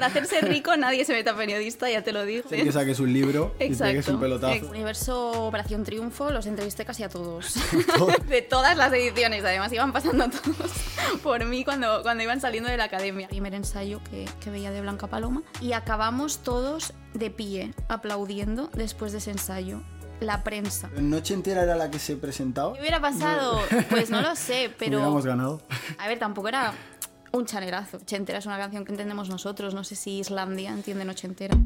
Para hacerse rico nadie se meta periodista, ya te lo digo. Sí, que saques un libro y Exacto. pegues un pelotazo. Universo Operación Triunfo los entrevisté casi a todos. de todas las ediciones, además iban pasando todos por mí cuando, cuando iban saliendo de la academia. Primer ensayo que, que veía de Blanca Paloma y acabamos todos de pie, aplaudiendo después de ese ensayo. La prensa. ¿Noche entera era la que se presentaba? ¿Qué hubiera pasado? Pues no lo sé, pero... Hubiéramos ganado. A ver, tampoco era un chanerazo. Ochentera es una canción que entendemos nosotros. No sé si Islandia entiende ochentera.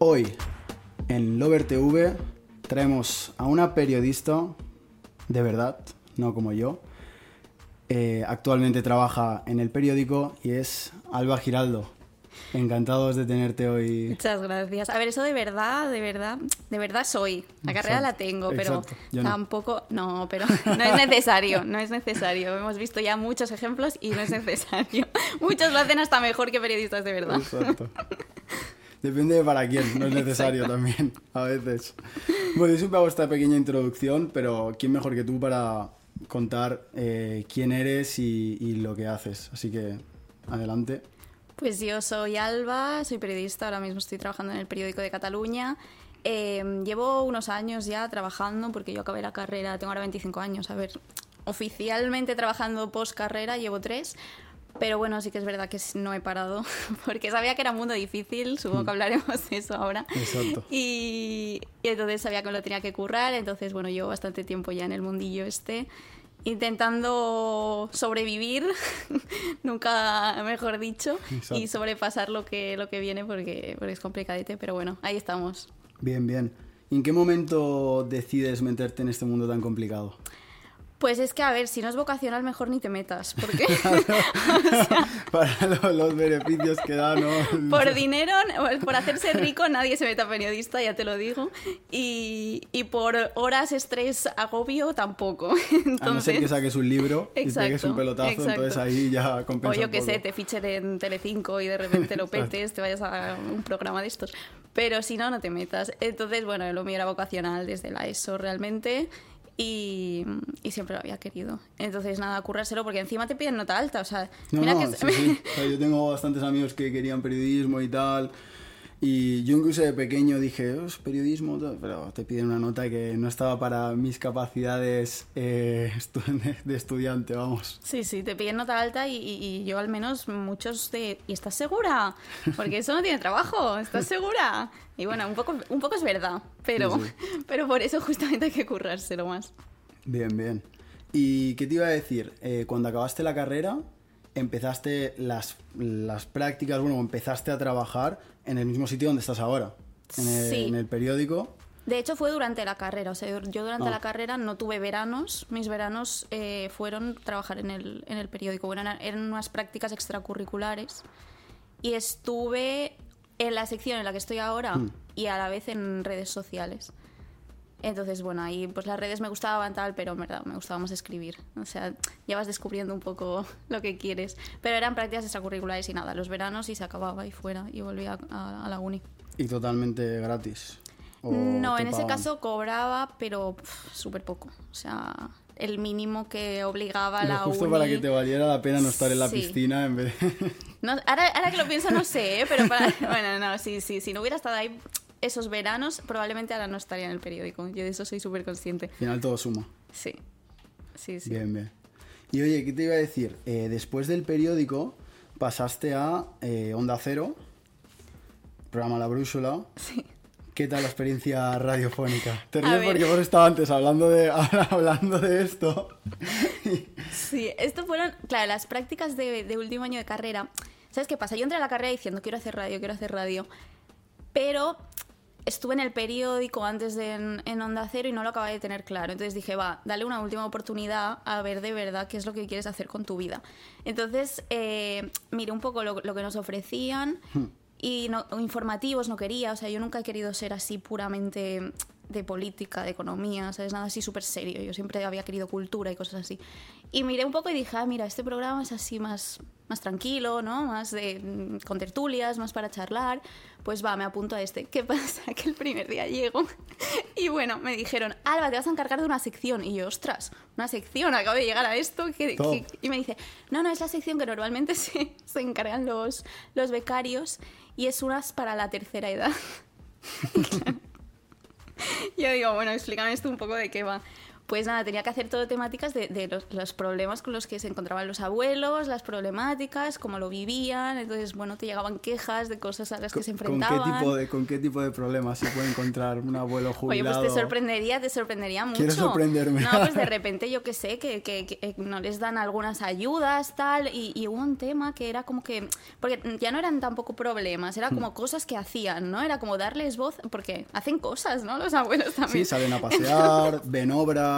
Hoy, en Lover TV, traemos a una periodista de verdad, no como yo. Eh, actualmente trabaja en el periódico y es Alba Giraldo. Encantados de tenerte hoy. Muchas gracias. A ver, eso de verdad, de verdad, de verdad soy. La carrera Exacto, la tengo, pero exacto. Yo no. tampoco. No, pero no es necesario, no es necesario. Hemos visto ya muchos ejemplos y no es necesario. Muchos lo hacen hasta mejor que periodistas de verdad. Exacto. Depende de para quién, no es necesario también, a veces. Bueno, yo siempre hago esta pequeña introducción, pero ¿quién mejor que tú para contar eh, quién eres y, y lo que haces? Así que, adelante. Pues yo soy Alba, soy periodista, ahora mismo estoy trabajando en el periódico de Cataluña. Eh, llevo unos años ya trabajando porque yo acabé la carrera, tengo ahora 25 años, a ver, oficialmente trabajando post carrera llevo tres, pero bueno, sí que es verdad que no he parado porque sabía que era un mundo difícil, supongo que hablaremos de eso ahora. Exacto. Y, y entonces sabía que me lo tenía que currar, entonces bueno, llevo bastante tiempo ya en el mundillo este intentando sobrevivir, nunca mejor dicho, Exacto. y sobrepasar lo que, lo que viene porque, porque es complicadete, pero bueno, ahí estamos. Bien, bien. ¿Y en qué momento decides meterte en este mundo tan complicado? Pues es que, a ver, si no es vocacional, mejor ni te metas, porque Para lo- los beneficios que da, ¿no? por dinero, por hacerse rico, nadie se meta periodista, ya te lo digo, y, y por horas, estrés, agobio, tampoco. A no ser Entonces, que saques un libro y pegues Exacto, un pelotazo, exacto. entonces ahí ya O compensa yo un que sé, te fichen en Telecinco y de repente lo petes, te vayas a un programa de estos. Pero si no, no te metas. Entonces, bueno, lo mío era vocacional desde la ESO realmente y, y siempre lo había querido. Entonces, nada, currárselo porque encima te piden nota alta. O sea, No, mira no, que... sí, sí. O sea, yo tengo bastantes amigos que querían periodismo y tal. Y yo incluso de pequeño dije, "Os, periodismo, tal", pero te piden una nota que no estaba para mis capacidades eh, de, estudiante, vamos. Sí, sí, te piden nota alta y, y- y yo al menos muchos de... ¿Y estás segura? Porque eso no tiene trabajo, ¿estás segura? Y bueno, un poco, un poco es verdad, pero, Sí, sí. pero por eso justamente hay que currárselo más. Bien, bien. ¿Y qué te iba a decir? Eh, cuando acabaste la carrera, empezaste las, las prácticas, bueno, empezaste a trabajar en el mismo sitio donde estás ahora, en el, Sí. en el periódico. De hecho, fue durante la carrera. O sea, yo durante Ah. la carrera no tuve veranos. Mis veranos eh, fueron trabajar en el, en el periódico. Bueno, eran, eran unas prácticas extracurriculares. Y estuve en la sección en la que estoy ahora Mm. y a la vez en redes sociales. Entonces, bueno, ahí pues las redes me gustaban tal, pero en verdad me gustaba más escribir. O sea, ya vas descubriendo un poco lo que quieres. Pero eran prácticas extracurriculares y nada, los veranos y se acababa y fuera y volvía a- a la uni. Y totalmente gratis. ¿O No, en ese pagaban? caso cobraba, pero súper poco. O sea, el mínimo que obligaba a la justo uni... para que te valiera la pena no estar en la Sí. piscina en vez de... No, ahora, ahora que lo pienso no sé, ¿eh? pero para... Bueno, no, sí, sí, si no hubiera estado ahí esos veranos, probablemente ahora no estaría en el periódico. Yo de eso soy súper consciente. Al final todo suma. Sí, sí, sí. Bien, bien. Y oye, ¿qué te iba a decir? Eh, después del periódico pasaste a eh, Onda Cero, programa La Brújula. Sí. ¿Qué tal la experiencia radiofónica? Te porque hemos estado antes hablando de, hablando de esto. Sí, esto fueron, claro, las prácticas de, de último año de carrera. ¿Sabes qué pasa? Yo entré a la carrera diciendo quiero hacer radio, quiero hacer radio. Pero estuve en el periódico antes de en, en Onda Cero y no lo acababa de tener claro. Entonces dije, va, dale una última oportunidad a ver de verdad qué es lo que quieres hacer con tu vida. Entonces eh, miré un poco lo, lo que nos ofrecían y no, informativos no quería. O sea, yo nunca he querido ser así puramente de política, de economía, ¿sabes? Nada así súper serio. Yo siempre había querido cultura y cosas así. Y miré un poco y dije, ah, mira, este programa es así más, más tranquilo, ¿no? Más de, mm, con tertulias, más para charlar. Pues va, me apunto a este. ¿Qué pasa? Que el primer día llego y bueno, me dijeron, Alba, te vas a encargar de una sección. Y yo, ostras, una sección, acabo de llegar a esto. ¿qué- Top. qué-?". Y me dice, no, no, es la sección que normalmente se, se encargan los, los becarios y es unas para la tercera edad. Yo digo, bueno, explícame esto un poco de qué va. Pues nada, tenía que hacer todo temáticas de, de los, los problemas con los que se encontraban los abuelos, las problemáticas, cómo lo vivían. Entonces, bueno, te llegaban quejas de cosas a las que se ¿Con qué, enfrentaban. tipo de, ¿Con qué tipo de problemas se puede encontrar un abuelo Oye, jubilado? pues te sorprendería, te sorprendería mucho. ¿Quieres sorprenderme? No, pues de repente yo que sé, que, que- que, eh, no les dan algunas ayudas, tal, y, y hubo un tema que era como que, porque ya no eran tampoco problemas, era Hmm. como cosas que hacían, ¿no? Era como darles voz, porque hacen cosas, ¿no? Los abuelos también. Sí, salen a pasear, ven obras,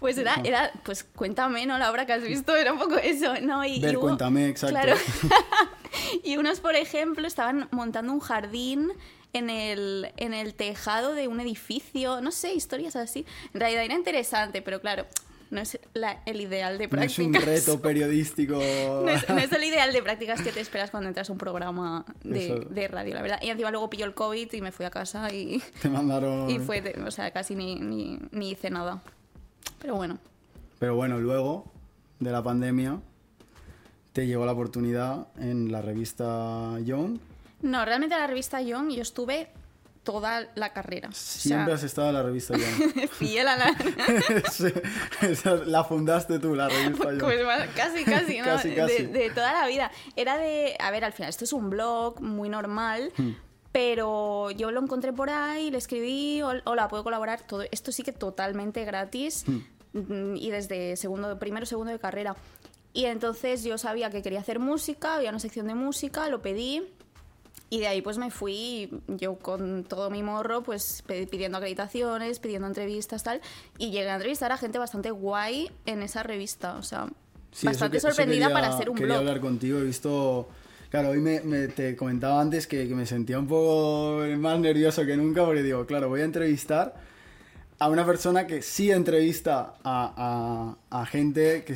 Pues era, era, pues cuéntame, ¿no? La obra que has visto era un poco eso, ¿no? Y, ver, y hubo- cuéntame, exacto. Claro. y unos, por ejemplo, estaban montando un jardín en el, en el tejado de un edificio, no sé, historias así. En realidad era interesante, pero claro, no es la- el ideal de No es un prácticas. reto periodístico. No es, no es el ideal de prácticas que te esperas cuando entras a un programa de, radio, la verdad. Y encima luego pilló el COVID y me fui a casa y, Te mandaron. y fue, o sea, casi ni, ni, ni hice nada. Pero bueno. Pero bueno, luego de la pandemia te llegó la oportunidad en la revista Young. No, realmente la revista Young yo estuve toda la carrera. O Siempre sea, has estado en la revista Young. fiel a la... Sí, la fundaste tú, la revista Young. Pues más- casi, casi, ¿no? Casi, casi. De, de toda la vida. Era de... A ver, al final, esto es un blog muy normal, Hmm. pero yo lo encontré por ahí, le escribí, "Hol- hola, ¿puedo colaborar? Todo esto sí que totalmente gratis Hmm. mm, y desde segundo, primero, segundo de carrera. Y entonces yo sabía que quería hacer música, había una sección de música, lo pedí y de ahí pues me fui yo con todo mi morro pues pidiendo acreditaciones, pidiendo entrevistas tal y llegué a entrevistar a gente bastante guay en esa revista, o sea, Sí, bastante que- sorprendida quería- para ser un quería blog. hablar contigo, he visto... Claro, hoy me, me- te comentaba antes que, que me sentía un poco más nervioso que nunca porque digo, claro, voy a entrevistar a una persona que sí entrevista a, a- a gente que,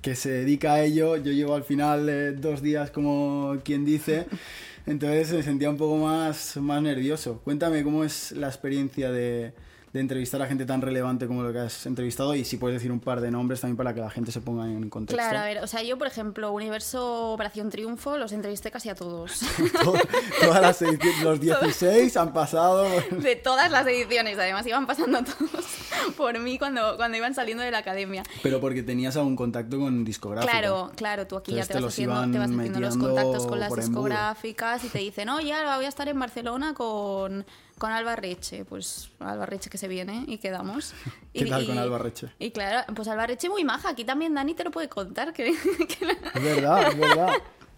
que se dedica a ello. Yo llevo al final eh, dos días como quien dice, entonces me sentía un poco más, más nervioso. Cuéntame cómo es la experiencia de, de entrevistar a gente tan relevante como lo que has entrevistado y si puedes decir un par de nombres también para que la gente se ponga en contexto. Claro, a ver, o sea, yo por ejemplo, Universo Operación Triunfo los entrevisté casi a todos. To- Todas las ediciones, los 16 han pasado. de todas las ediciones, además iban pasando todos por mí cuando, cuando iban saliendo de la academia. Pero porque tenías algún contacto con discográfico. Claro, claro, tú aquí Entonces ya te te vas, haciendo, te vas haciendo los contactos con las discográficas y te dicen, oye, Alba, voy a estar en Barcelona con, con Alba Reche. Pues Alba Reche que se viene y quedamos. ¿Qué Y- tal y- con Alba Reche? Y claro, pues Alba Reche muy maja. Aquí también Dani te lo puede contar. Que, que Es verdad, es verdad.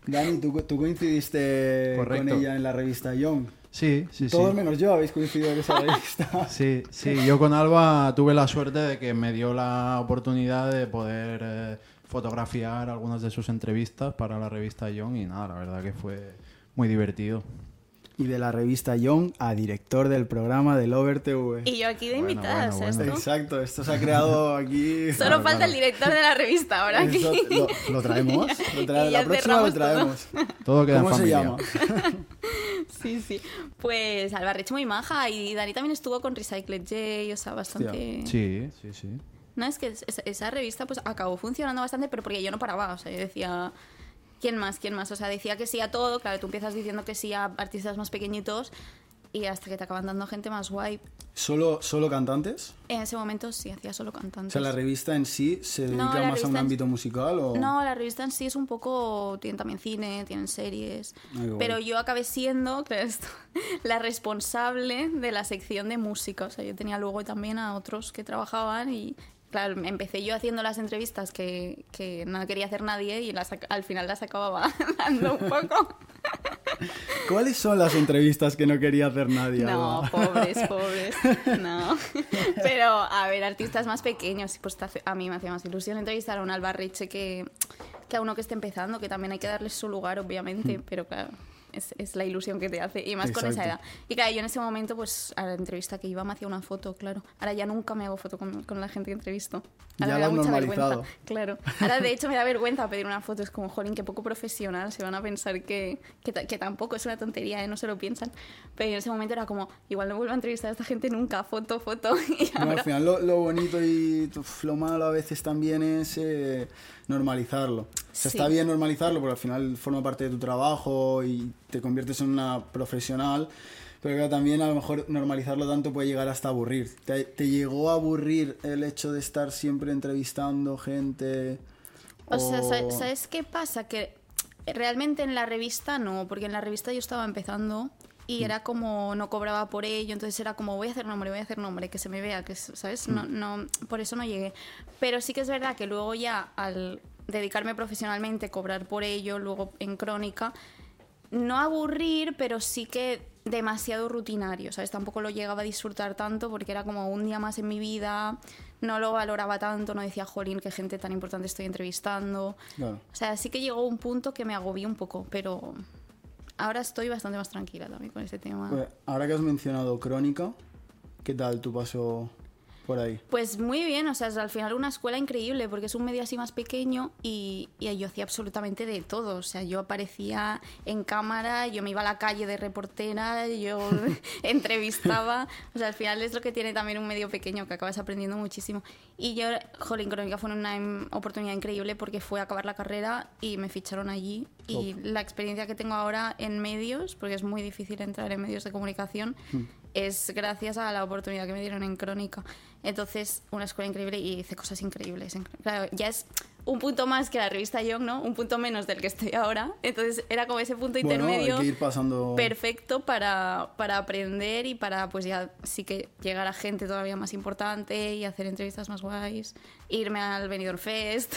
Dani, tú, tú coincidiste Correcto. con ella en la revista Young. Sí, sí, Todos sí. menos yo habéis coincidido en esa revista. Sí, sí, yo con Alba tuve la suerte de que me dio la oportunidad de poder eh, fotografiar algunas de sus entrevistas para la revista Young y nada, la verdad que fue muy divertido. Y de la revista Young a director del programa del Over TV. Y yo aquí de Bueno, invitada, bueno, Exacto, esto se ha creado aquí. Solo Claro, falta claro. el director de la revista ahora aquí. Eso- lo, lo traemos. Lo trae- Y ya la próxima lo cerramos todo. traemos. Todo queda en ¿Cómo se familia. llama? Sí, sí. Pues Alba Reche muy maja y Dani también estuvo con Recycled J, o sea, bastante... Sí, sí, sí. No, es que es- esa, esa revista pues acabó funcionando bastante, pero porque yo no paraba, o sea, yo decía, ¿quién más? ¿Quién más? O sea, decía que sí a todo, claro, tú empiezas diciendo que sí a artistas más pequeñitos y hasta que te acaban dando gente más guay. ¿Solo, ¿Solo cantantes? En ese momento sí hacía solo O cantantes. sea, la revista en sí se dedica No, más a un ámbito musical o... No, la revista en sí es un poco. Tienen también cine, tienen series. Ay, qué guay. Pero yo acabé siendo, la responsable de la sección de música. O sea, yo tenía luego también a otros que trabajaban y. Claro, empecé yo haciendo las entrevistas que, que no quería hacer nadie y las, al final las acababa dando un poco. ¿Cuáles son las entrevistas que no quería hacer nadie? No, Alba? pobres, pobres. No. Pero, a ver, artistas más pequeños, pues a mí me hacía más ilusión entrevistar a un Alba Reche que, que a uno que esté empezando, que también hay que darles su lugar, obviamente, pero claro. Es, es la ilusión que te hace, y más con esa edad. Exacto. Y claro, yo en ese momento, pues a la entrevista que iba me hacía una foto, claro. Ahora ya nunca me hago foto con, con la gente que entrevisto. Ahora Ya me da mucha vergüenza. Claro. Ahora de hecho me da vergüenza pedir una foto, es como, jolín, qué poco profesional, se van a pensar que, que, ta- que tampoco es una tontería, ¿eh? no se lo piensan. Pero en ese momento era como, igual no vuelvo a entrevistar a esta gente nunca, foto, foto. Y No, al ahora- final lo, lo bonito y lo malo a veces también es eh, normalizarlo. O sea, Sí. está bien normalizarlo porque al final forma parte de tu trabajo y te conviertes en una profesional. Pero claro, también a lo mejor normalizarlo tanto puede llegar hasta aburrir. ¿Te, te llegó a aburrir el hecho de estar siempre entrevistando gente? O sea, sa- ¿sabes qué pasa? Que realmente en la revista no, porque en la revista yo estaba empezando y era como no cobraba por ello, entonces era como voy a hacer nombre, voy a hacer nombre, que se me vea, que es- ¿sabes? No, no, por eso no llegué. Pero sí que es verdad que luego ya al dedicarme profesionalmente, cobrar por ello, luego en crónica, no aburrir, pero sí que demasiado rutinario, ¿sabes? Tampoco lo llegaba a disfrutar tanto porque era como un día más en mi vida, no lo valoraba tanto, no decía, jolín, qué gente tan importante estoy entrevistando. O sea, sí que llegó un punto que me agobió un poco, pero ahora estoy bastante más tranquila también con ese tema. Pues, ahora que has mencionado Crónica, ¿qué tal tu paso por ahí? Pues muy bien, o sea, es al final una escuela increíble porque es un medio así más pequeño y, y yo hacía absolutamente de todo. O sea, yo aparecía en cámara, yo me iba a la calle de reportera, yo entrevistaba. O sea, al final es lo que tiene también un medio pequeño que acabas aprendiendo muchísimo. Y yo, Jolín Crónica fue una im- oportunidad increíble porque fue a acabar la carrera y me ficharon allí. Y la experiencia que tengo ahora en medios, porque es muy difícil entrar en medios de comunicación, es gracias a la oportunidad que me dieron en Crónica. Entonces, una escuela increíble y hice cosas increíbles. Claro, ya es un punto más que la revista Young, ¿no? Un punto menos del que estoy ahora. Entonces, era como ese punto Bueno, intermedio ir pasando... perfecto para, para aprender y para, pues ya sí que llegar a gente todavía más importante y hacer entrevistas más guays. Irme al Benidorm Fest.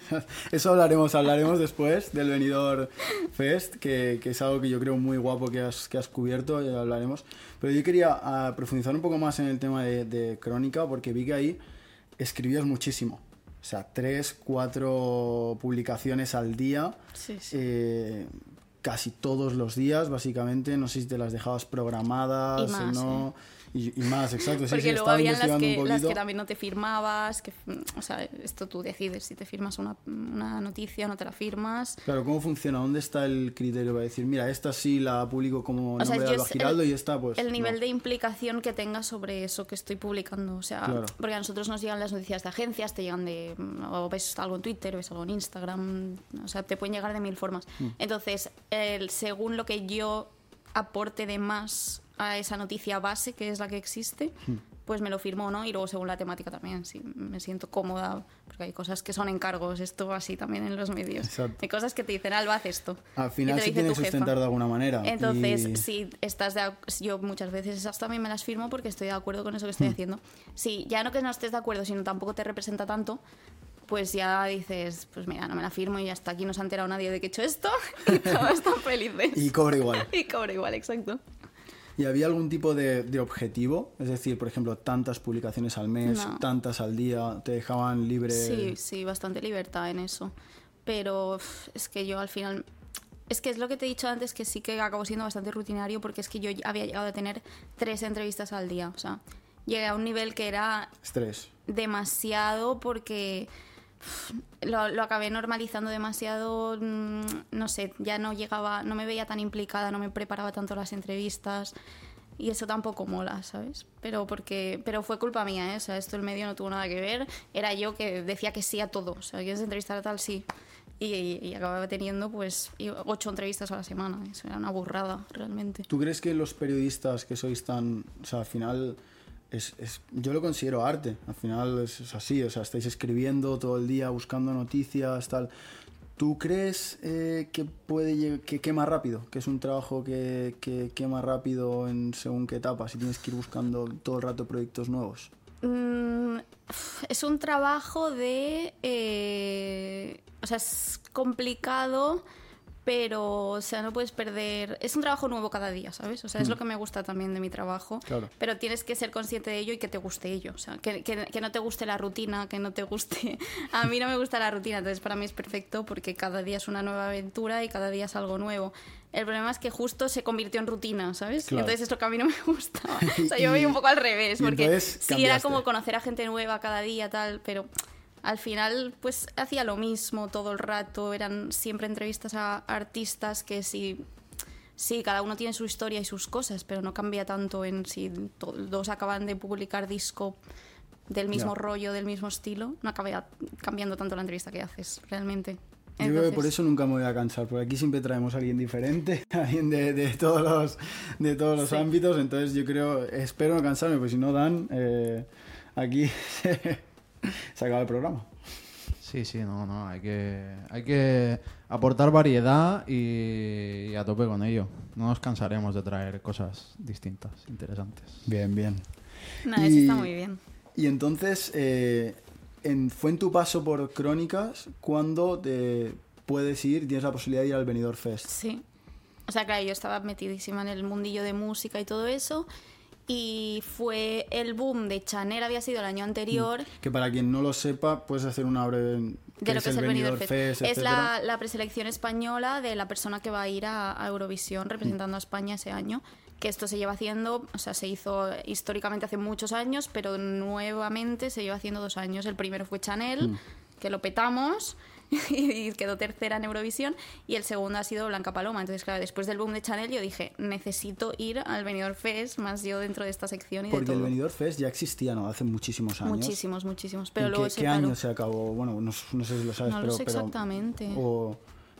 Eso hablaremos, hablaremos después del Venidor Fest, que, que es algo que yo creo muy guapo que has, que has cubierto, hablaremos. Pero yo quería ah, profundizar un poco más en el tema de, de crónica, porque vi que ahí escribías muchísimo. O sea, tres, cuatro publicaciones al día, Sí, sí. eh, casi todos los días, básicamente. No sé si te las dejabas programadas más, o no. Y, y más, exacto. Sí, Porque sí, luego habían las que, las también no te firmabas, que, o sea, esto tú decides si te firmas una, una noticia, no te la firmas. Claro, ¿cómo funciona? ¿Dónde está el criterio para decir, mira, esta sí la publico como O sea, nombre de es Giraldo el- y esta pues el nivel no? de implicación que tenga sobre eso que estoy publicando. O sea, Claro. porque a nosotros nos llegan las noticias de agencias, te llegan de. o ves algo en Twitter, ves algo en Instagram. O sea, te pueden llegar de mil formas. Mm. Entonces, el, según lo que yo aporte de más a esa noticia base, que es la que existe, Mm. pues me lo firmo o no. Y luego, según la temática también, si me siento cómoda, porque hay cosas que son encargos, esto así también en los medios. Exacto. Hay cosas que te dicen, Alba, haz esto. Al Y final te se dice tiene que tu jefa. sustentar de alguna manera. Entonces, y- si estás de yo muchas veces esas también me las firmo porque estoy de acuerdo con eso que Hmm. estoy haciendo. Si ya no que no estés de acuerdo, sino tampoco te representa tanto, pues ya dices, pues mira, no me la firmo y hasta aquí no se ha enterado nadie de que he hecho esto y todos están felices. Y cobra igual. Y cobra igual, exacto. ¿Y había algún tipo de, de objetivo? Es decir, por ejemplo, tantas publicaciones al mes, No. tantas al día, te dejaban libre. Sí, sí, bastante libertad en eso. Pero es que yo al final... Es que es lo que te he dicho antes, que sí que acabo siendo bastante rutinario porque es que yo había llegado a tener tres entrevistas al día. O sea, llegué a un nivel que era Estrés. demasiado porque lo, lo acabé normalizando demasiado, mm, no sé, ya no llegaba, no me veía tan implicada, no me preparaba tanto las entrevistas y eso tampoco mola, ¿sabes? Pero porque pero fue culpa mía, ¿eh? O sea, esto el medio no tuvo nada que ver, era yo que decía que sí a todo, o sea, quieres entrevistar a tal, sí. Y, y acababa teniendo pues y ocho entrevistas a la semana, eso era una burrada realmente. ¿Tú crees que los periodistas que sois tan... O sea, al final... Es, es- yo lo considero arte, al final es, así, o sea, estáis escribiendo todo el día, buscando noticias, tal. ¿Tú crees eh, que puede que quema rápido? Que es un trabajo que, que quema rápido en según qué etapa, si tienes que ir buscando todo el rato proyectos nuevos. Mm, es un trabajo de... eh, o sea, es complicado, pero, o sea, no puedes perder... Es un trabajo nuevo cada día, ¿sabes? O sea, es lo que me gusta también de mi trabajo. Claro. Pero tienes que ser consciente de ello y que te guste ello. O sea, que, que- que no te guste la rutina, que no te guste... A mí no me gusta la rutina, entonces para mí es perfecto porque cada día es una nueva aventura y cada día es algo nuevo. El problema es que justo se convirtió en rutina, ¿sabes? Claro. Entonces es lo que a mí no me gustaba. O sea, yo Y- veía un poco al revés, porque sí era como conocer a gente nueva cada día, tal, pero al final pues hacía lo mismo todo el rato, eran siempre entrevistas a artistas que sí, sí, cada uno tiene su historia y sus cosas, pero no cambia tanto en si dos acaban de publicar disco del mismo rollo, del mismo estilo, no acaba cambiando tanto la entrevista que haces, realmente. Yo creo que por eso nunca me voy a cansar, porque aquí siempre traemos a alguien diferente, alguien de, de todos los, de todos los Sí. ámbitos, entonces yo creo, espero no cansarme, porque si no dan, eh, aquí se, acaba el programa. Sí, sí, no, no, hay que, hay que aportar variedad y, y a tope con ello. No nos cansaremos de traer cosas distintas, interesantes. Bien, bien. No, eso está muy bien. Y entonces, eh, en- fue en tu paso por Crónicas cuando te puedes ir, tienes la posibilidad de ir al Benidorm Fest. Sí. O sea, claro, yo estaba metidísima en el mundillo de música y todo eso. Y fue el boom de Chanel, había sido el año anterior. Que para quien no lo sepa, puedes hacer una breve... De lo que es el Benidorm Fest. es etcétera. la, la preselección española de la persona que va a ir a, a Eurovisión representando a España ese año. Que esto se lleva haciendo, o sea, se hizo históricamente hace muchos años, pero nuevamente se lleva haciendo dos años. El primero fue Chanel, que lo petamos y quedó tercera en Eurovisión. Y el segundo ha sido Blanca Paloma. Entonces, claro, después del boom de Chanel, yo dije, necesito ir al Benidorm Fest, más yo dentro de esta sección y Porque de el todo. Benidorm Fest ya existía, ¿no? Hace muchísimos años. Muchísimos, muchísimos. Pero ¿En luego qué, se qué paró. año se acabó? Bueno, no, no sé si lo sabes, No lo pero... sé pero- exactamente. o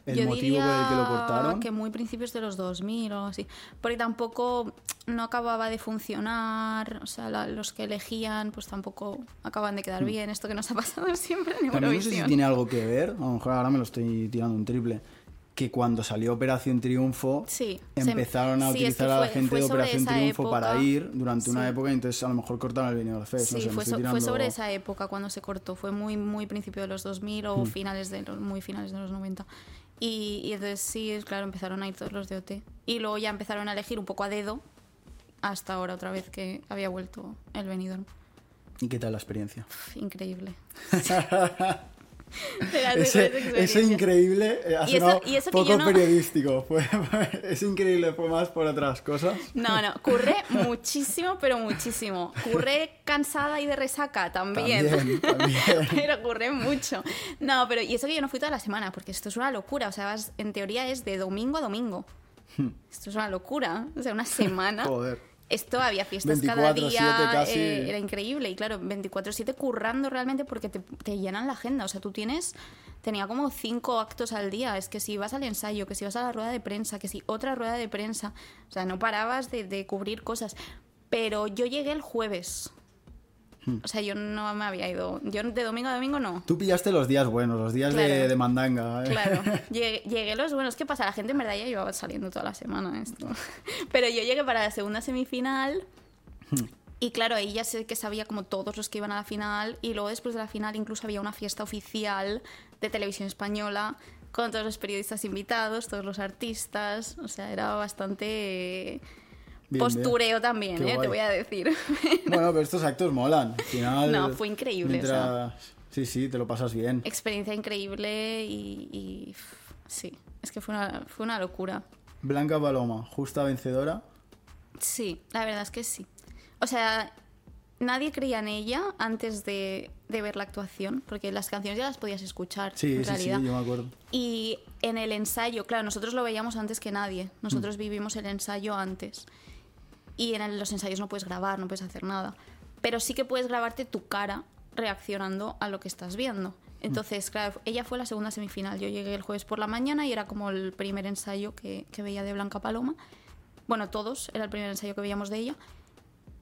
el Yo motivo por el que lo cortaron. que muy principios de los 2000 o así. Porque tampoco no acababa de funcionar, o sea, la- los que elegían pues tampoco acaban de quedar bien. Esto que nos ha pasado siempre en. También no sé si Eurovisión. tiene algo que ver, a lo mejor ahora me lo estoy tirando un triple, que cuando salió Operación Triunfo Sí, se- empezaron a sí, es que utilizar a la fue- gente fue de Operación Triunfo para época. ir durante una Sí. época y entonces a lo mejor cortaron el Benidorm Fest. Sí, no sé, fue, so- fue sobre esa época cuando se cortó. Fue muy, muy principio de los 2000 o Hmm. finales de muy finales de los 90. Y, y entonces sí, claro, empezaron a ir todos los de OT. Y luego ya empezaron a elegir un poco a dedo hasta ahora otra vez que había vuelto el Benidorm. ¿Y qué tal la experiencia? Pf, Increíble. Ese, ese increíble eh, ha Y eso- y eso que poco yo no- periodístico. Fue, ese increíble fue más por otras cosas. No, no, curré muchísimo, pero muchísimo. Curré cansada y de resaca también. También, también. pero curré mucho. No, pero y eso que yo no fui toda la semana, porque esto es una locura. O sea, vas- en teoría es de domingo a domingo. Esto es una locura. O sea, una semana. Joder. Esto había fiestas cada 24/7 día, casi. eh, era increíble. Y claro, 24-7 currando realmente porque te, te llenan la agenda. O sea, tú tienes, tenía como cinco actos al día. Es que si vas al ensayo, que si vas a la rueda de prensa, que si otra rueda de prensa. O sea, no parabas de, de cubrir cosas. Pero yo llegué el jueves. Hmm. O sea, yo no me había ido. Yo de domingo a domingo no. Tú pillaste los días buenos, los días de, Claro. de mandanga. ¿eh? Claro, llegué, llegué los buenos. ¿Qué pasa? La gente en verdad ya llevaba saliendo toda la semana esto. Pero yo llegué para la segunda semifinal. Y claro, ahí ya sé que sabía como todos los que iban a la final. Y luego después de la final incluso había una fiesta oficial de televisión española con todos los periodistas invitados, todos los artistas. O sea, era bastante Bien, postureo también, Qué ¿eh? te voy a decir. Bueno, pero estos actos molan. Al final. No, fue increíble, mientras- Sí, sí, te lo pasas bien. Experiencia increíble y, y, sí, es que fue una, fue una locura. Blanca Paloma, justa vencedora. Sí, la verdad es que sí. O sea, nadie creía en ella antes de, de ver la actuación, porque las canciones ya las podías escuchar, Sí, en sí, sí, realidad. yo me acuerdo. Y en el ensayo, claro, nosotros lo veíamos antes que nadie. Nosotros vivimos el ensayo antes. Y en los ensayos no puedes grabar, no puedes hacer nada. Pero sí que puedes grabarte tu cara reaccionando a lo que estás viendo. Entonces, claro, ella fue la segunda semifinal. Yo llegué el jueves por la mañana y era como el primer ensayo que, que veía de Blanca Paloma. Bueno, todos, era el primer ensayo que veíamos de ella.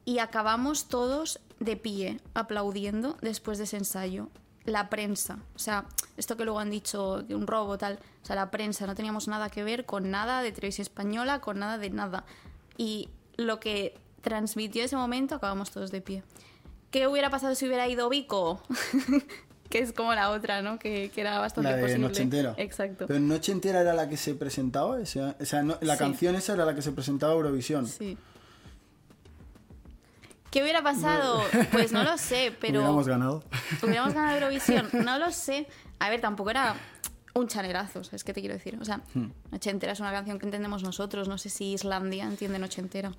Y acabamos todos de pie, aplaudiendo después de ese ensayo. La prensa, o sea, esto que luego han dicho de un robo, tal, o sea, la prensa, no teníamos nada que ver con nada de televisión española, con nada de nada. Y lo que transmitió ese momento, acabamos todos de pie. ¿Qué hubiera pasado si hubiera ido Vico? que es como la otra, ¿no? Que, que era bastante La de posible. Noche Entera. Exacto. Pero Noche Entera era la que se presentaba. O sea, o sea, no- la Sí. canción esa era la que se presentaba a Eurovisión. Sí. ¿Qué hubiera pasado? Pues no lo sé, pero... Hubiéramos ganado. ¿Hubiéramos ganado Eurovisión? No lo sé. A ver, tampoco era un chanelazo, ¿sabes qué te quiero decir? O sea, Hmm. Noche entera es una canción que entendemos nosotros, no sé si Islandia entiende Noche entera.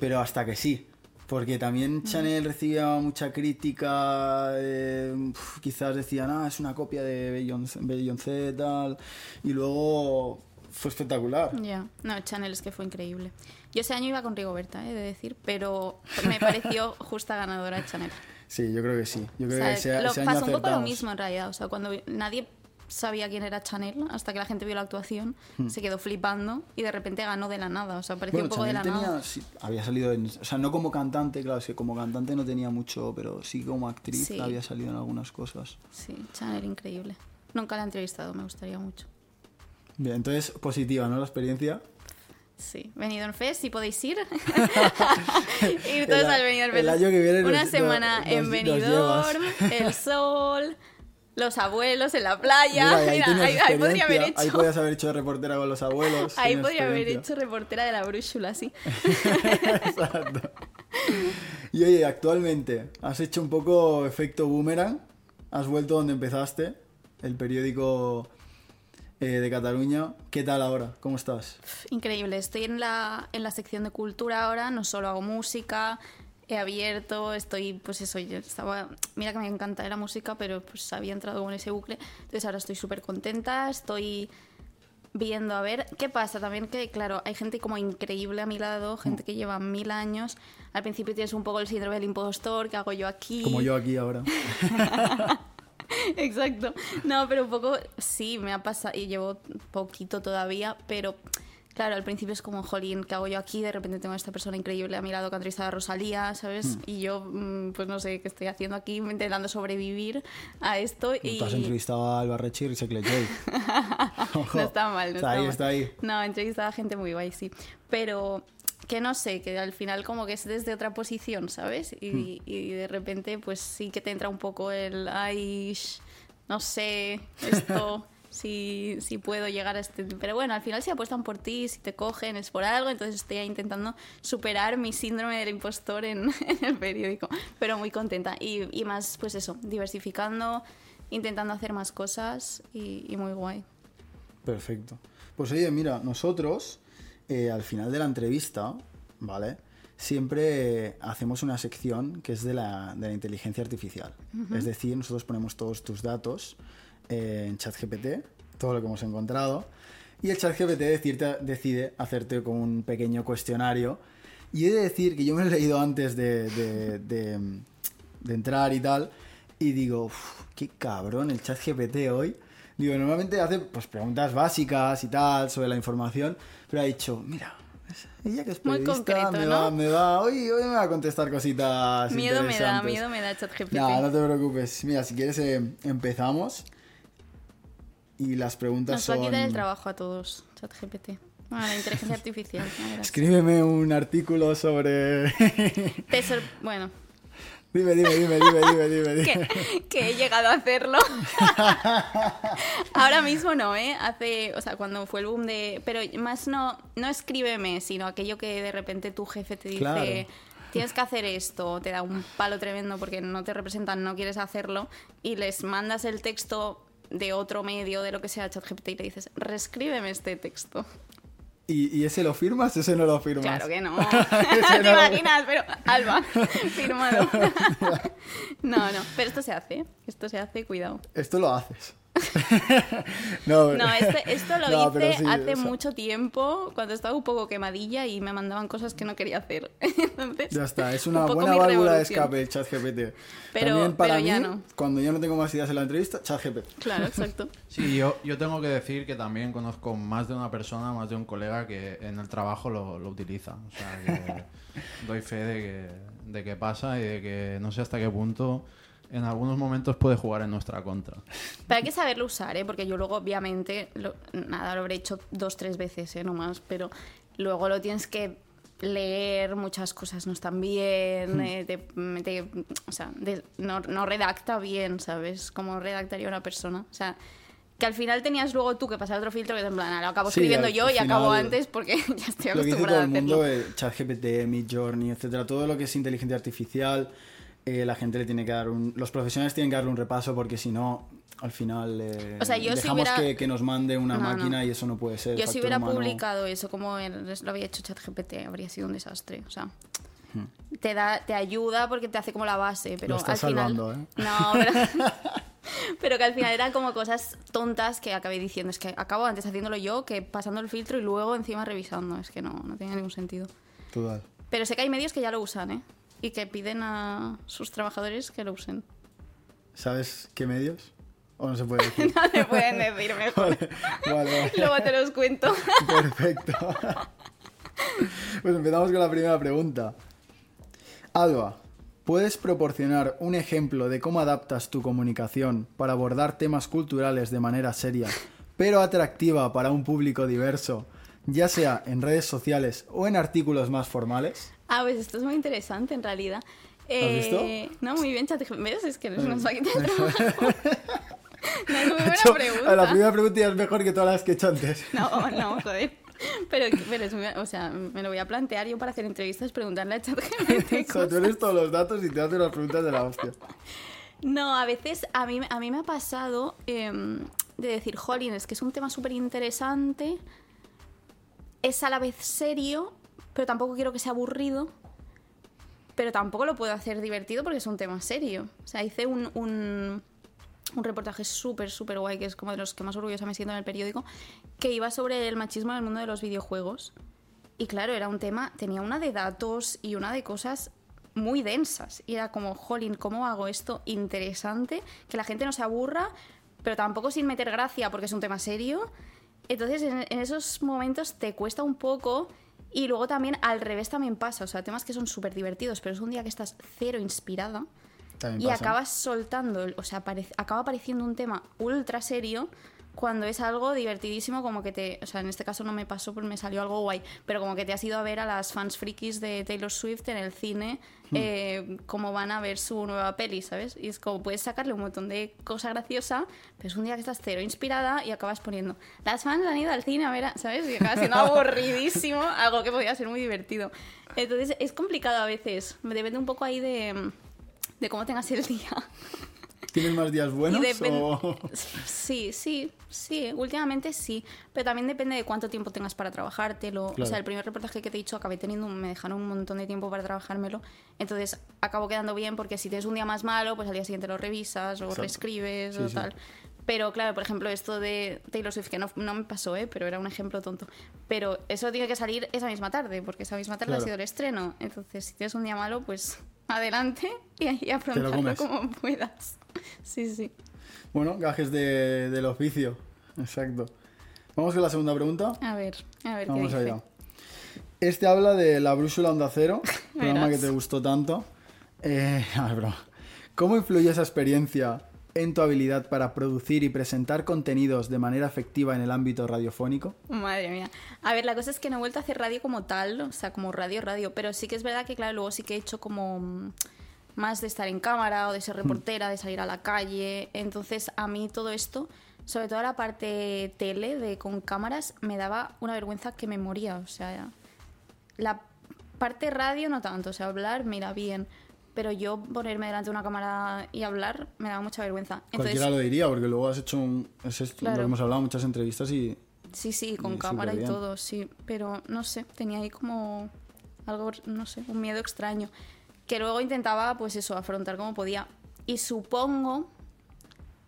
Pero hasta que sí. Porque también Chanel recibía mucha crítica, eh, quizás decían, ah, es una copia de Beyoncé, tal, y luego fue espectacular. Ya, no, Chanel es que fue increíble. Yo ese año iba con Rigoberta, he de decir, pero me pareció justa ganadora Chanel. Sí, yo creo que sí. Yo O creo sea, que ese, lo- ese año pasó un poco lo mismo en realidad. O sea, cuando nadie sabía quién era Chanel, hasta que la gente vio la actuación, se quedó flipando y de repente ganó de la nada. O sea, Hmm. Bueno, un poco de la tenía, nada. sí, había salido en, o sea, no como cantante, claro, es que como cantante no tenía mucho, pero sí como actriz Sí. había salido en algunas cosas. Sí, Chanel increíble. Nunca la he entrevistado, me gustaría mucho. Bien, entonces positiva, ¿no? La experiencia. Sí, Benidorm Fest, si podéis ir. ir todos El al Benidorm el Fest. año que viene Una nos- semana nos- en nos Benidorm, el sol, los abuelos en la playa. Mira, ahí, Mira, ahí, ahí podría haber ahí hecho. podías haber hecho de reportera con los abuelos. Ahí podría haber hecho reportera de la brújula, sí. Exacto. Y oye, actualmente, has hecho un poco efecto boomerang. Has vuelto donde empezaste, el periódico eh, de Cataluña. ¿Qué tal ahora? ¿Cómo estás? Increíble, estoy en la, en la sección de cultura ahora, no solo hago música, he abierto, estoy, pues eso, yo estaba, mira que me encanta la música, pero pues había entrado como en ese bucle, entonces ahora estoy súper contenta, estoy viendo a ver qué pasa también que claro hay gente como increíble a mi lado gente que lleva mil años al principio tienes un poco el síndrome del impostor que hago yo aquí Como yo aquí ahora. Exacto. No, pero un poco sí, me ha pasado y llevo poquito todavía, pero claro, al principio es como, jolín, ¿qué hago yo aquí? De repente tengo a esta persona increíble a mi lado que ha entrevistado a Rosalía, ¿sabes? Hmm. Y yo, mm, pues no sé qué estoy haciendo aquí, intentando sobrevivir a esto y... Tú has entrevistado a Alba Rechi y. No está mal, no Está ahí, mal. está ahí. No, he entrevistado a gente muy guay, sí. Pero que no sé, que al final como que es desde otra posición, ¿sabes? Hmm. Y, y de repente pues sí que te entra un poco el, ay, no sé, esto, si, si puedo llegar a este... Pero bueno, al final si apuestan por ti, si te cogen, es por algo, entonces estoy intentando superar mi síndrome del impostor en, en el periódico, pero muy contenta. Y, y más, pues eso, diversificando, intentando hacer más cosas y, y muy guay. Perfecto. Pues oye, mira, nosotros eh, al final de la entrevista, ¿vale? Siempre hacemos una sección que es de la, de la inteligencia artificial. Es decir, nosotros ponemos todos tus datos eh, en ChatGPT, todo lo que hemos encontrado, y el ChatGPT decide hacerte como un pequeño cuestionario. Y he de decir que yo me lo he leído antes de, de- de- de entrar y tal, y digo, "Uf, qué cabrón el ChatGPT hoy. Digo, normalmente hace pues preguntas básicas y tal sobre la información, pero ha dicho, mira, ella que es Muy periodista concreto, me, ¿no? va, me va, hoy, hoy me va a contestar cositas Miedo me da, interesantes". miedo me da ChatGPT. No, no te preocupes. Mira, si quieres eh, empezamos. Y las preguntas Nos va a son... quitar el trabajo a todos, ChatGPT. Bueno, la inteligencia artificial. Escríbeme un artículo sobre... Te sor- Bueno, dime, dime, dime, dime, dime, dime. dime. que, que he llegado a hacerlo. Ahora mismo no, ¿eh? Hace, o sea, cuando fue el boom de... Pero más no, no escríbeme, sino aquello que de repente tu jefe te dice... Claro. Tienes que hacer esto, te da un palo tremendo porque no te representan, no quieres hacerlo, y les mandas el texto de otro medio, de lo que sea, ChatGPT, y le dices, reescríbeme este texto. ¿Y, y ese lo firmas? Ese no lo firmas. Claro que no. ¿Te no lo- imaginas? Pero, Alba, firmado. no, no, pero esto se hace. Esto se hace, cuidado. Esto lo haces. no, No, este- esto lo No, hice sí, hace o sea, mucho tiempo, cuando estaba un poco quemadilla y me mandaban cosas que no quería hacer. Entonces, Ya está, es un una buena válvula de escape el chat GPT. Pero- También para pero ya no. cuando yo no tengo más ideas en la entrevista, chat GPT. Claro, exacto. Sí, yo, yo tengo que decir que también conozco más de una persona, más de un colega que en el trabajo lo, lo utiliza. O sea, que doy fe de que, de que pasa y de que no sé hasta qué punto en algunos momentos puede jugar en nuestra contra. Pero hay que saberlo usar, ¿eh? Porque yo luego, obviamente, lo- nada, lo habré hecho dos, tres veces, ¿eh? No más, pero luego lo tienes que leer, muchas cosas no están bien, eh, te- te- o sea, de- no, no redacta bien, ¿sabes? Como redactaría una persona. O sea, que al final tenías luego tú que pasar otro filtro que es en plan, "Ah, lo acabo Sí, escribiendo al- yo al y acabo final- antes porque ya estoy Lo que dice todo acostumbrada el mundo, hacerlo. ChatGPT, Midjourney, etcétera, todo lo que es inteligencia artificial, eh, la gente le tiene que dar un... Los profesionales tienen que darle un repaso porque si no, al final eh, O sea, yo si dejamos hubiera- que, que nos mande una No, máquina no. y eso no puede ser. Yo si hubiera humano. publicado eso como lo había hecho ChatGPT, habría sido un desastre. O sea, Hmm. te da, te ayuda porque te hace como la base, pero Lo estás al final. salvando, ¿eh? No, pero. pero que al final eran como cosas tontas que acabé diciendo. Es que acabo antes haciéndolo yo que pasando el filtro y luego encima revisando. Es que no, no tenía ningún sentido. Total. Pero sé que hay medios que ya lo usan, ¿eh? Y que piden a sus trabajadores que lo usen. ¿Sabes qué medios? ¿O no se puede decir? No te pueden decir mejor. vale, vale, vale. Luego te los cuento. Perfecto. Pues empezamos con la primera pregunta. Alba, ¿puedes proporcionar un ejemplo de cómo adaptas tu comunicación para abordar temas culturales de manera seria, pero atractiva para un público diverso, ya sea en redes sociales o en artículos más formales? Ah, pues esto es muy interesante en realidad. visto? Eh, No, muy bien, chat. ¿Ves? Es que nos va a quitar el trabajo. No, es muy buena pregunta. a la primera pregunta ya es mejor que todas las que he hecho antes. No, no, joder. Pero, pero es muy, o sea, me lo voy a plantear yo para hacer entrevistas, preguntarle a ChatGPT O sea, tú eres todos los datos y te hace las preguntas de la hostia. No, a veces a mí, a mí me ha pasado em, de decir, jolín, es que es un tema súper interesante, es a la vez serio, pero tampoco quiero que sea aburrido, pero tampoco lo puedo hacer divertido porque es un tema serio. O sea, hice un, un, reportaje súper, súper guay, que es como de los que más orgullosa me siento en el periódico, que iba sobre el machismo en el mundo de los videojuegos. Y claro, era un tema, tenía una de datos y una de cosas muy densas. Y era como, jolín, ¿cómo hago esto interesante? Que la gente no se aburra, pero tampoco sin meter gracia porque es un tema serio. Entonces, en, en esos momentos te cuesta un poco. Y luego también al revés también pasa. O sea, temas que son súper divertidos, pero es un día que estás cero inspirada También y pasa. acabas soltando, o sea, acaba apareciendo un tema ultra serio cuando es algo divertidísimo, como que te, o sea, en este caso no me pasó porque me salió algo guay, pero como que te has ido a ver a las fans frikis de Taylor Swift en el cine, Hmm. eh, como van a ver su nueva peli, ¿sabes? Y es como puedes sacarle un montón de cosa graciosa, pero es un día que estás cero inspirada y acabas poniendo, las fans han ido al cine a ver, a-", ¿sabes? Y acaba siendo aburridísimo, algo que podía ser muy divertido. Entonces es complicado a veces, depende un poco ahí de de cómo tengas el día. ¿Tienes más días buenos Y o...? Sí, sí, sí, últimamente sí, pero también depende de cuánto tiempo tengas para trabajártelo. O Claro. sea, el primer reportaje que te he dicho acabé teniendo, me dejaron un montón de tiempo para trabajármelo, entonces acabó quedando bien porque si tienes un día más malo, pues al día siguiente lo revisas o Exacto. reescribes Sí, o sí. tal. Pero claro, por ejemplo, esto de Taylor Swift, que no, no me pasó, ¿eh? pero era un ejemplo tonto. Pero eso tiene que salir esa misma tarde, porque esa misma tarde Claro. ha sido el estreno. Entonces, si tienes un día malo, pues adelante y ahí afrontarlo como puedas. Sí, sí. Bueno, gajes de- del oficio. Exacto. Vamos con la segunda pregunta. A ver, a ver qué Vamos dice. allá. Este habla de la brújula onda cero, programa que te gustó tanto. Eh, a ver, broma. ¿Cómo influye esa experiencia en tu habilidad para producir y presentar contenidos de manera efectiva en el ámbito radiofónico? Madre mía. A ver, la cosa es que no he vuelto a hacer radio como tal, o sea, como radio, radio, pero sí que es verdad que, claro, luego sí que he hecho como mm, más de estar en cámara o de ser reportera, de salir a la calle. Entonces, a mí todo esto, sobre todo la parte tele de con cámaras, me daba una vergüenza que me moría. O sea, la parte radio no tanto, o sea, hablar, mira, bien. Pero yo ponerme delante de una cámara y hablar me daba mucha vergüenza. Entonces, Cualquiera lo diría, porque luego has hecho un, es esto, lo Claro. que hemos hablado muchas entrevistas y Sí, sí, con Y cámara y todo, sí. Pero no sé, tenía ahí como algo, no sé, un miedo extraño. Que luego intentaba, pues eso, afrontar como podía. Y supongo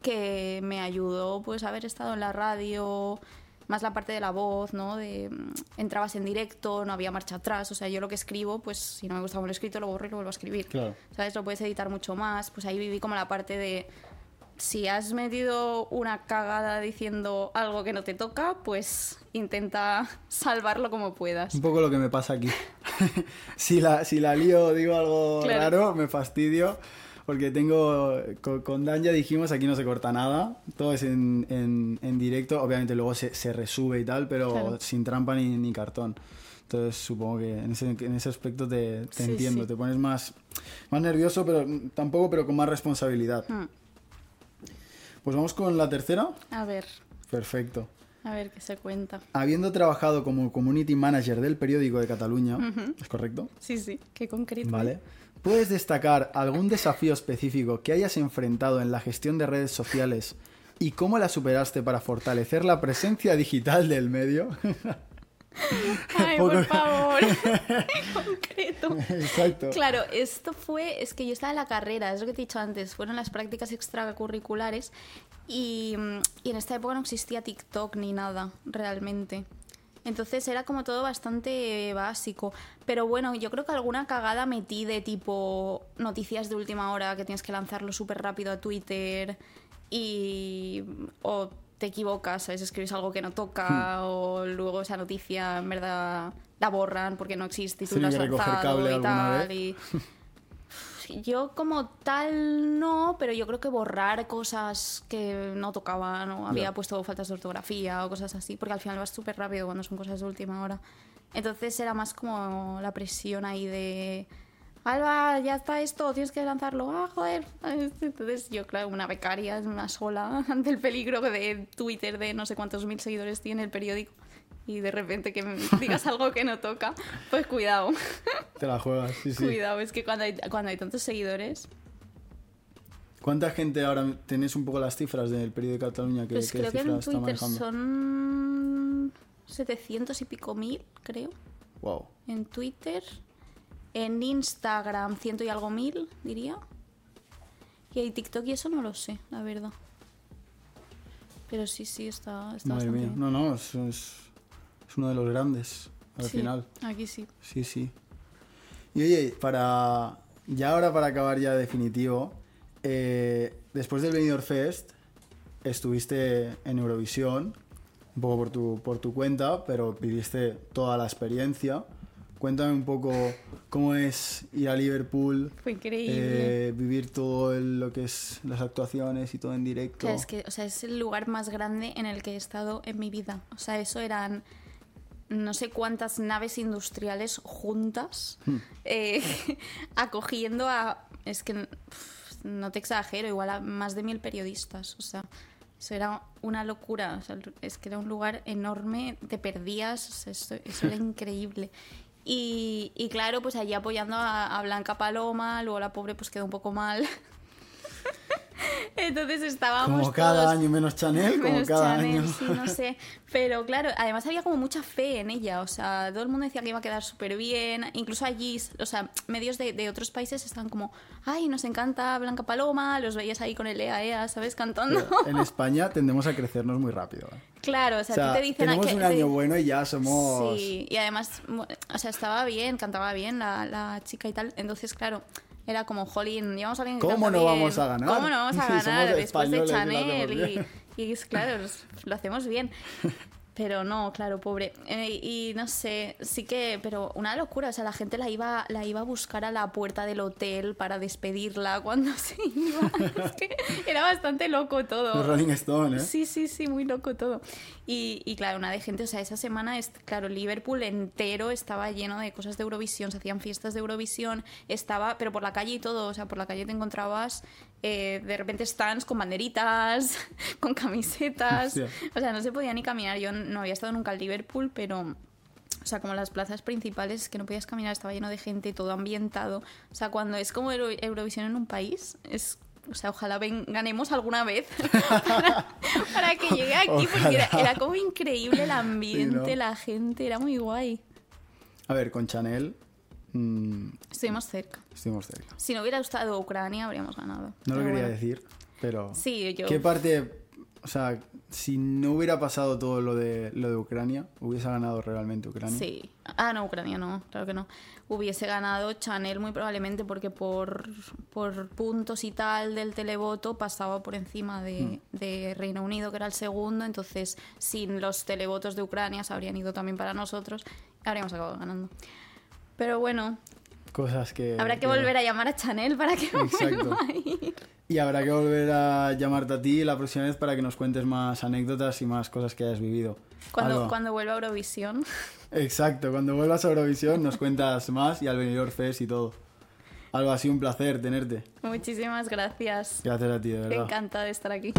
que me ayudó, pues, haber estado en la radio, más la parte de la voz, ¿no? De mm, entrabas en directo, no había marcha atrás. O sea, yo lo que escribo, pues, si no me gusta como lo he escrito, lo borro y lo vuelvo a escribir. Claro. ¿Sabes? Lo puedes editar mucho más. Pues ahí viví como la parte de si has metido una cagada diciendo algo que no te toca, pues intenta salvarlo como puedas. un poco lo que me pasa aquí. si, la, si la lío, digo algo Claro. raro, me fastidio. Porque tengo, con, con Dan ya dijimos, aquí no se corta nada, todo es en, en- en directo, obviamente luego se, se resube y tal, pero Claro. sin trampa ni, ni cartón. Entonces supongo que en ese, en ese aspecto te, te Sí, entiendo, sí. te pones más, más nervioso, pero tampoco, pero con más responsabilidad. Hmm. Pues vamos con la tercera. A ver, Perfecto. a ver qué se cuenta. Habiendo trabajado como community manager del periódico de Cataluña, ¿es correcto? Sí, sí, qué concreto. Vale. ¿puedes destacar algún desafío específico que hayas enfrentado en la gestión de redes sociales y cómo la superaste para fortalecer la presencia digital del medio? Ay, Poco- por favor. en concreto. Exacto. Claro, esto fue, es que yo estaba en la carrera, es lo que te he dicho antes, fueron las prácticas extracurriculares y, mm, y en esta época no existía TikTok ni nada, realmente. Entonces era como todo bastante básico. Pero bueno, yo creo que alguna cagada metí de tipo noticias de última hora que tienes que lanzarlo súper rápido a Twitter y... o te equivocas, ¿sabes? Escribes algo que no toca o luego esa noticia en verdad la borran porque no existe y tú Sí, la has lanzado y tal. y- Yo como tal no, pero yo creo que borrar cosas que no tocaban o había puesto faltas de ortografía o cosas así, porque al final vas súper rápido cuando son cosas de última hora. Entonces era más como la presión ahí de... Alba, ya está esto, tienes que lanzarlo. Ah, joder. Entonces yo, claro, una becaria, una sola, ante el peligro de Twitter de no sé cuántos mil seguidores tiene el periódico. Y de repente que me digas algo que no toca, pues cuidado. Te la juegas, sí, sí. Cuidado, es que cuando hay, cuando hay tantos seguidores, ¿Cuánta gente ahora tenéis un poco las cifras del periódico de Cataluña que, pues qué creo que en Twitter manejando? son 700 y pico mil, creo. Wow. En Twitter. En Instagram, ciento y algo mil, diría. Y hay TikTok y eso no lo sé, la verdad. Pero sí, sí, está, está Madre bastante mía. bien. No, no, es, es, es uno de los grandes al Sí, final. Aquí sí. Sí, sí. Y oye, para. Ya ahora para acabar ya definitivo. eh, después del Benidorm Fest estuviste en Eurovisión, un poco por tu, por tu cuenta, pero viviste toda la experiencia. Cuéntame un poco cómo es ir a Liverpool, Fue increíble. eh, vivir todo el- lo que es las actuaciones y todo en directo. Claro, es que, o sea, es el lugar más grande en el que he estado en mi vida. O sea, eso eran no sé cuántas naves industriales juntas eh, acogiendo a. Es que no te exagero, igual a más de mil periodistas. O sea, eso era una locura. O sea, es que era un lugar enorme, te perdías, o sea, eso, eso era increíble. Y, y claro, pues allí apoyando a, Blanca Paloma, luego la pobre pues quedó un poco mal. Entonces estábamos como cada todos- año menos Chanel, como menos cada Chanel, año. sí, no sé. Pero claro, además había como mucha fe en ella. O sea, todo el mundo decía que iba a quedar súper bien. Incluso allí, o sea, medios de, de otros países estaban como, ay, nos encanta Blanca Paloma. Los veías ahí con el EA, EA, ¿sabes? Cantando. Pero en España tendemos a crecernos muy rápido. ¿eh? claro, o sea, O sea, a ti te dicen tenemos que- un año bueno y ya somos... Sí, y además, o sea, estaba bien, cantaba bien la, la chica y tal. Entonces, claro, era como, jolín, llevamos a alguien que ¿Cómo no bien. vamos a ganar? ¿Cómo no vamos a Sí, ganar después de Chanel? Y, y claro, lo hacemos bien. Pero no, claro, pobre. Eh, y no sé, sí que, pero una locura. O sea, la gente la iba, la iba a buscar a la puerta del hotel para despedirla cuando se iba. Es que era bastante loco todo. Los Rolling Stone, ¿eh? Sí, sí, sí, muy loco todo. Y, y claro, una de gente, o sea, esa semana, es, claro, Liverpool entero estaba lleno de cosas de Eurovisión, se hacían fiestas de Eurovisión, estaba, pero por la calle y todo, o sea, por la calle te encontrabas eh, de repente stands con banderitas, con camisetas, o sea, no se podía ni caminar. Yo no había estado nunca en Liverpool, pero... O sea, como las plazas principales que no podías caminar, estaba lleno de gente, todo ambientado. O sea, cuando es como Euro- Eurovisión en un país, es... O sea, ojalá ven- ganemos alguna vez para, para que llegue aquí, porque era, Ojalá. era como increíble el ambiente, Sí, ¿no? la gente, era muy guay. A ver, con Chanel mm, Estuvimos cerca. estuvimos cerca. Si no hubiera estado Ucrania, habríamos ganado. No Pero lo quería bueno. decir, pero... Sí, yo. ¿Qué parte... O sea, si no hubiera pasado todo lo de, lo de Ucrania, ¿hubiese ganado realmente Ucrania? Sí. Ah, no, Ucrania no, claro que no. Hubiese ganado Chanel muy probablemente porque por, por puntos y tal del televoto pasaba por encima de, de Reino Unido, que era el segundo. Entonces, sin los televotos de Ucrania se habrían ido también para nosotros. Habríamos acabado ganando. Pero bueno, Cosas que... habrá que volver a llamar a Chanel para que Exacto. Y habrá que volver a llamarte a ti la próxima vez para que nos cuentes más anécdotas y más cosas que hayas vivido. Cuando, Alba. cuando vuelva a Eurovisión. Exacto, cuando vuelvas a Eurovisión nos cuentas más y al Benidorm Fest y todo. Algo ha sido un placer tenerte. Muchísimas gracias. Gracias a ti, de verdad. Encantada de estar aquí.